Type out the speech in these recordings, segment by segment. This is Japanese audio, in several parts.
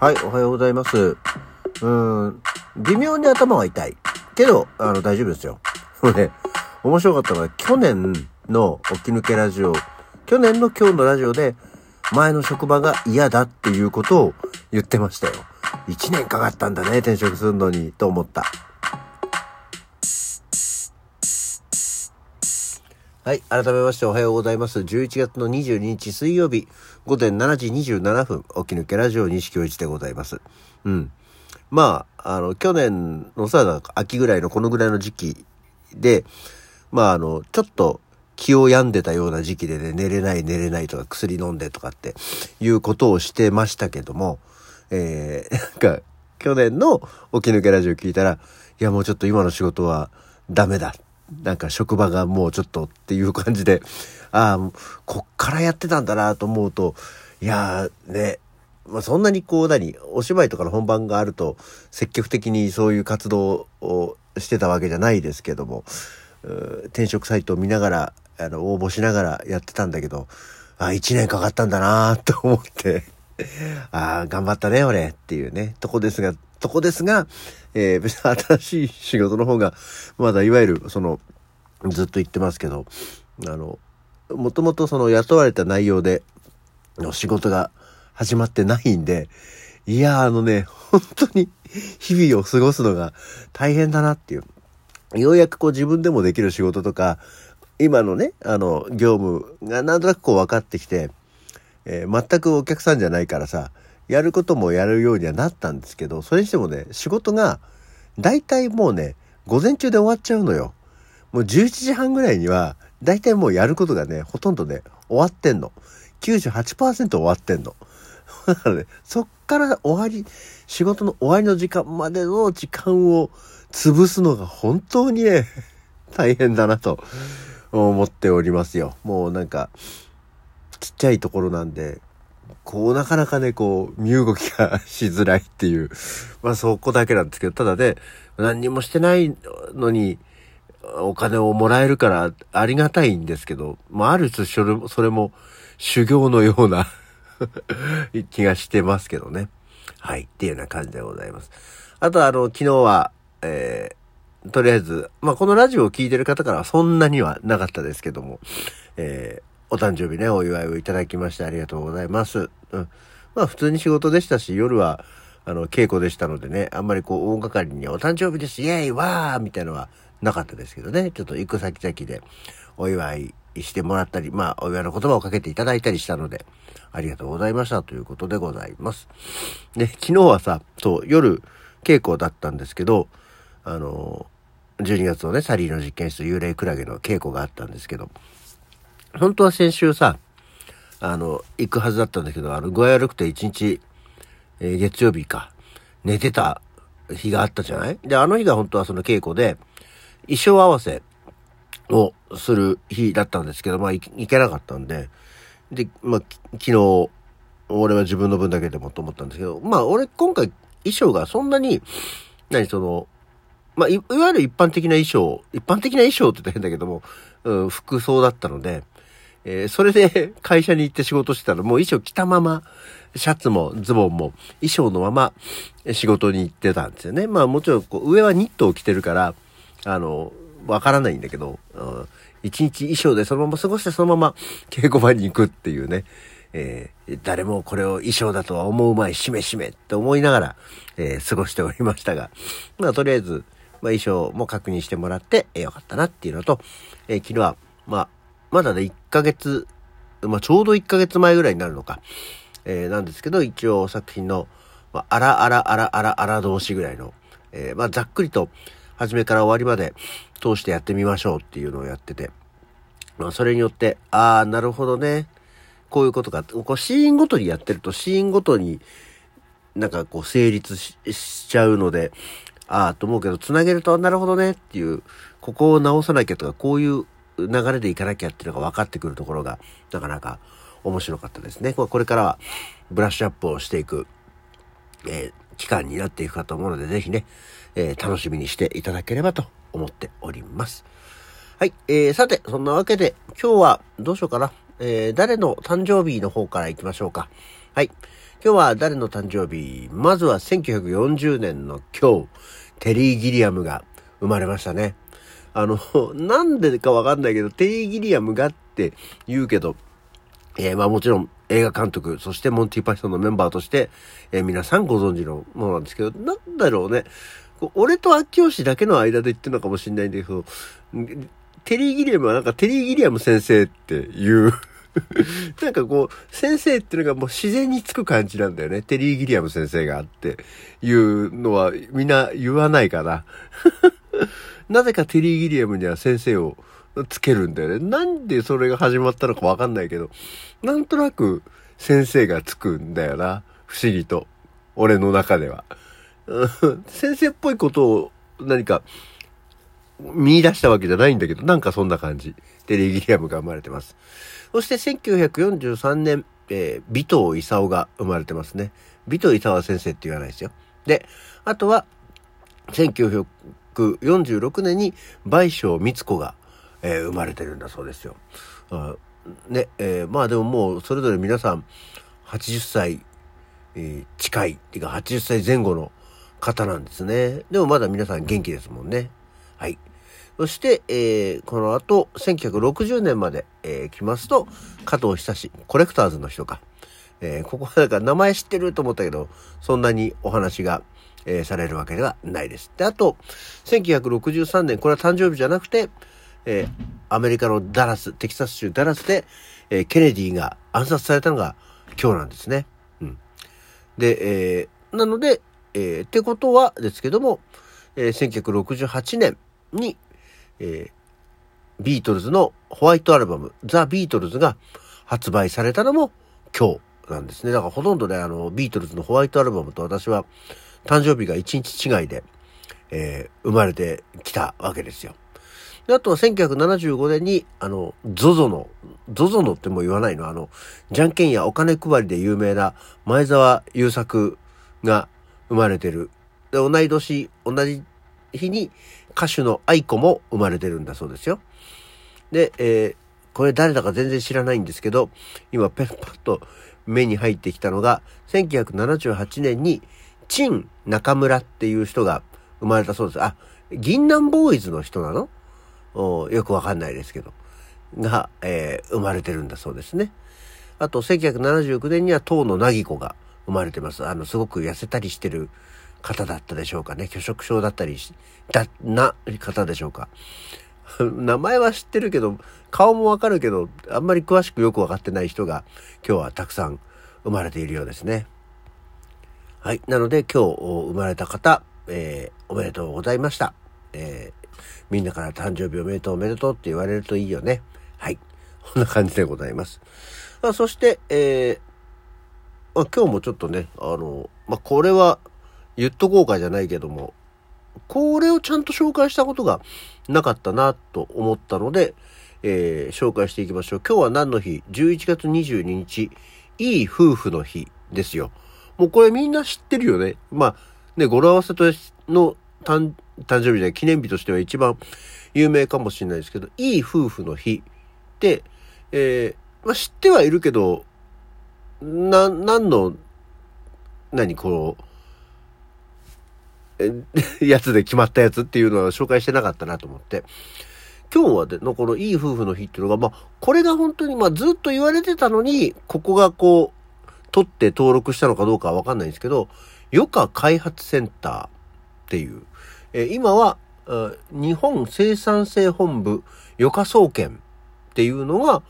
はい、おはようございます。うん、微妙に頭が痛い。けど、あの、大丈夫ですよ。もうね、面白かったのは、去年の起き抜けラジオ、去年の今日のラジオで、前の職場が嫌だっていうことを言ってましたよ。一年かかったんだね、転職するのに、と思った。はい。改めましておはようございます。11月の22日水曜日、午前7時27分、起き抜けラジオ西京一でございます。うん。まあ、あの、去年のさ、秋ぐらいのこのぐらいの時期で、まあ、あの、ちょっと気を病んでたような時期でね、寝れない寝れないとか薬飲んでとかっていうことをしてましたけども、えー、なんか、去年の起き抜けラジオ聞いたら、いやもうちょっと今の仕事はダメだ。なんか職場がもうちょっとっていう感じで、ああ、こっからやってたんだなと思うと、いやーね、まあ、そんなにこう何、お芝居とかの本番があると積極的にそういう活動をしてたわけじゃないですけども、転職サイトを見ながら、あの、応募しながらやってたんだけど、あ、一年かかったんだなと思って、ああ、頑張ったね、俺っていうね、とこですが、とこですが、えー、別 に新しい仕事の方が、まだいわゆる、その、ずっと言ってますけど、あの、もともとその雇われた内容で、の仕事が始まってないんで、いや、あのね、本当に日々を過ごすのが大変だなっていう。ようやくこう自分でもできる仕事とか、今のね、あの、業務がなんとなくこう分かってきて、えー、全くお客さんじゃないからさ、やることもやるようにはなったんですけど、それにしてもね、仕事が、大体もうね、午前中で終わっちゃうのよ。もう11時半ぐらいには、大体もうやることがね、ほとんどね、終わってんの。98%終わってんの。だからね、そっから終わり、仕事の終わりの時間までの時間を潰すのが本当にね、大変だなと思っておりますよ。もうなんか、ちっちゃいところなんで、こう、なかなかね、こう、身動きが しづらいっていう、まあそこだけなんですけど、ただね、何にもしてないのに、お金をもらえるからありがたいんですけど、まあある種それも修行のような 気がしてますけどね。はい。っていうような感じでございます。あとあの、昨日は、えー、とりあえず、まあこのラジオを聴いてる方からはそんなにはなかったですけども、えー、お誕生日ね、お祝いをいただきましてありがとうございます。うん。まあ普通に仕事でしたし、夜は、あの、稽古でしたのでね、あんまりこう、大掛かりにお誕生日です、イェイわーみたいなのはなかったですけどね、ちょっと行く先々でお祝いしてもらったり、まあ、お祝いの言葉をかけていただいたりしたので、ありがとうございましたということでございます。で、昨日はさ、そう、夜、稽古だったんですけど、あの、12月のね、サリーの実験室幽霊クラゲの稽古があったんですけど、本当は先週さ、あの、行くはずだったんだけど、あの、具合悪くて一日、えー、月曜日か、寝てた日があったじゃない？で、あの日が本当はその稽古で、衣装合わせをする日だったんですけど、まあ、いけなかったんで、で、まあ、昨日、俺は自分の分だけでもと思ったんですけど、まあ、俺今回衣装がそんなに、何その、まあ、い、いわゆる一般的な衣装、一般的な衣装って言ったら変だけども、うん、服装だったので、えー、それで会社に行って仕事してたら、もう衣装着たまま、シャツもズボンも衣装のまま仕事に行ってたんですよね。まあもちろんこう上はニットを着てるから、あの、わからないんだけど、うん、一日衣装でそのまま過ごしてそのまま稽古場に行くっていうね、えー、誰もこれを衣装だとは思うまい、しめしめって思いながら、えー、過ごしておりましたが、まあとりあえず、まあ衣装も確認してもらって、えー、よかったなっていうのと、えー、昨日は、まあ、まだね、1ヶ月、まあちょうど1ヶ月前ぐらいになるのか、えー、なんですけど、一応作品の、まあ、あらあらあらあらあら同士ぐらいの、えー、まあざっくりと、初めから終わりまで通してやってみましょうっていうのをやってて、まあそれによって、ああ、なるほどね。こういうことか。こうシーンごとにやってると、シーンごとになんかこう成立しちゃうので、ああ、と思うけど、つなげると、なるほどねっていう、ここを直さなきゃとか、こういう流れでいかなきゃっていうのが分かってくるところが、なかなか面白かったですね。これからはブラッシュアップをしていく、えー、期間になっていくかと思うので、ぜひね、えー、楽しみにしていただければと思っております。はい。えー、さて、そんなわけで、今日はどうしようかな。えー、誰の誕生日の方から行きましょうか。はい。今日は誰の誕生日？まずは1940年の今日、テリー・ギリアムが生まれましたね。あの、なんでかわかんないけど、テリー・ギリアムがって言うけど、えー、まあもちろん映画監督、そしてモンティ・パイソンのメンバーとして、えー、皆さんご存知のものなんですけど、なんだろうね。俺と秋吉だけの間で言ってるのかもしれないんだけど、テリー・ギリアムはなんかテリー・ギリアム先生っていう なんかこう、先生っていうのがもう自然につく感じなんだよね。テリー・ギリアム先生がっていうのはみんな言わないかな。なぜかテリー・ギリアムには先生をつけるんだよね。なんでそれが始まったのかわかんないけど、なんとなく先生がつくんだよな。不思議と。俺の中では。先生っぽいことを何か見出したわけじゃないんだけど、なんかそんな感じ。テリー・ギリアムが生まれてます。そして1943年、えー、尾藤勲が生まれてますね。尾藤勲先生って言わないですよ。で、あとは、1946年に倍賞光子が、えー、生まれてるんだそうですよ。あね、えー、まあでももうそれぞれ皆さん80歳、えー、近いっていうか80歳前後の方なんですね。でもまだ皆さん元気ですもんね。はい。そして、えー、この後、1960年まで、えー、来ますと、加藤久志、コレクターズの人か。えー、ここはなんか名前知ってると思ったけど、そんなにお話が、えー、されるわけではないです。で、あと、1963年、これは誕生日じゃなくて、えー、アメリカのダラス、テキサス州ダラスで、えー、ケネディが暗殺されたのが今日なんですね。うん。で、えー、なので、えー、ってことはですけども、えー、1968年に、えー、ビートルズのホワイトアルバム、ザ・ビートルズが発売されたのも今日なんですね。だからほとんどね、あの、ビートルズのホワイトアルバムと私は誕生日が1日違いで、えー、生まれてきたわけですよ。で、あとは1975年に、あの、ゾゾの、ゾゾのっても言わないの、あの、じゃんけんやお金配りで有名な前澤友作が生まれてる。で、同い年、同じ日に歌手の愛子も生まれてるんだそうですよ。で、えー、これ誰だか全然知らないんですけど、今ペッパッと目に入ってきたのが、1978年に、チン中村っていう人が生まれたそうです。あ、銀杏ボーイズの人なの？よくわかんないですけど。が、えー、生まれてるんだそうですね。あと、1979年には東野凪子が生まれてます。あの、すごく痩せたりしてる方だったでしょうかね。拒食症だったりし、だ、な方でしょうか。名前は知ってるけど、顔もわかるけど、あんまり詳しくよくわかってない人が今日はたくさん生まれているようですね。はい。なので今日生まれた方、えー、おめでとうございました。えー、みんなから誕生日おめでとうおめでとうって言われるといいよね。はい。こんな感じでございます。あそして、えー、まあ、今日もちょっとね、あの、まあ、これは言っとこうかじゃないけども、これをちゃんと紹介したことがなかったなと思ったので、えー、紹介していきましょう。今日は何の日 ?11 月22日、いい夫婦の日ですよ。もうこれみんな知ってるよね。まあ、ね、語呂合わせとの誕生日で記念日としては一番有名かもしれないですけど、いい夫婦の日って、えー、まあ、知ってはいるけど、な、何の、何この、やつで決まったやつっていうのは紹介してなかったなと思って。今日はでのこのいい夫婦の日っていうのが、まあ、これが本当に、まあ、ずっと言われてたのに、ここがこう、取って登録したのかどうかはわかんないんですけど、余暇開発センターっていう、え今は、日本生産性本部余価総研っていうのが、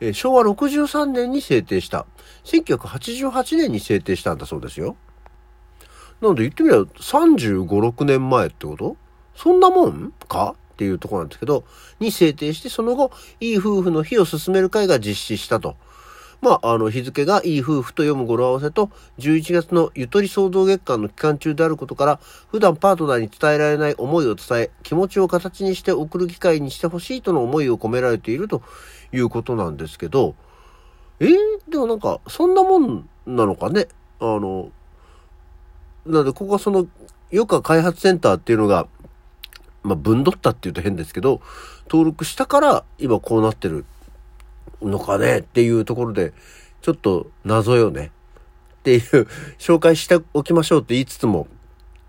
え昭和63年に制定した。1988年に制定したんだそうですよ。なので言ってみれば35、6年前ってこと？そんなもんか？っていうとこなんですけど、に制定して、その後、いい夫婦の日を進める会が実施したと。まあ、あの、日付がいい夫婦と読む語呂合わせと、11月のゆとり創造月間の期間中であることから、普段パートナーに伝えられない思いを伝え、気持ちを形にして送る機会にしてほしいとの思いを込められているということなんですけど、え？ー、でもなんか、そんなもんなのかね？あの、なので、ここはその、余暇開発センターっていうのが、まあ、分取ったって言うと変ですけど、登録したから、今こうなってるのかねっていうところで、ちょっと謎よね。っていう、紹介しておきましょうって言いつつも、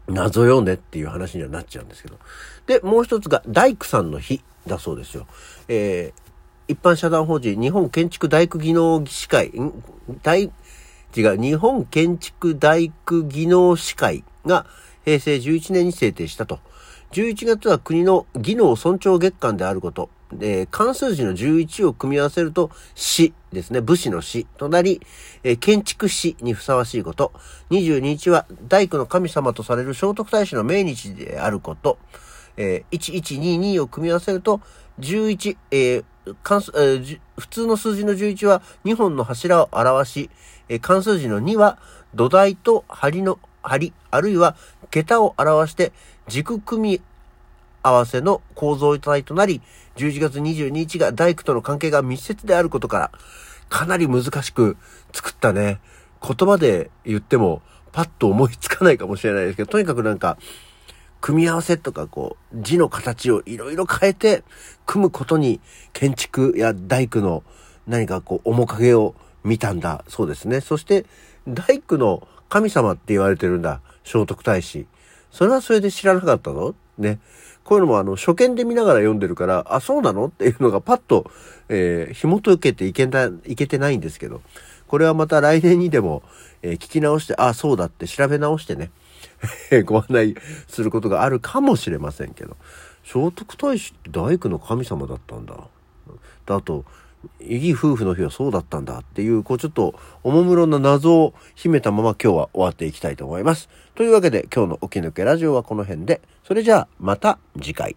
謎よねっていう話にはなっちゃうんですけど。で、もう一つが大工さんの日だそうですよ。えー、一般社団法人日本建築大工技能技師会、大、違う、日本建築大工技能士会が平成11年に制定したと。11月は国の技能尊重月間であること。で、関数字の11を組み合わせると、死ですね。武士の死となり、え、建築士にふさわしいこと。22日は大工の神様とされる聖徳太子の命日であること。え、1122を組み合わせると、11、えー関数、えー、普通の数字の11は2本の柱を表し、えー、関数字の2は土台と梁の、梁、あるいは桁を表して軸組み合わせの構造体となり、11月22日が大工との関係が密接であることから、かなり難しく作ったね。言葉で言ってもパッと思いつかないかもしれないですけど、とにかくなんか、組み合わせとかこう、字の形をいろいろ変えて、組むことに建築や大工の何かこう、面影を見たんだそうですね。そして、大工の神様って言われてるんだ。聖徳太子。それはそれで知らなかったの？ね。こういうのもあの、初見で見ながら読んでるから、あ、そうなの？っていうのがパッと、えー、紐解けていけた、いけてないんですけど、これはまた来年にでも、えー、聞き直して、あ、そうだって調べ直してね、ご案内することがあるかもしれませんけど、聖徳太子って大工の神様だったんだ。だと、いい夫婦の日はそうだったんだっていう、こうちょっとおもむろな謎を秘めたまま今日は終わっていきたいと思います。というわけで今日の起き抜けラジオはこの辺で、それじゃあまた次回。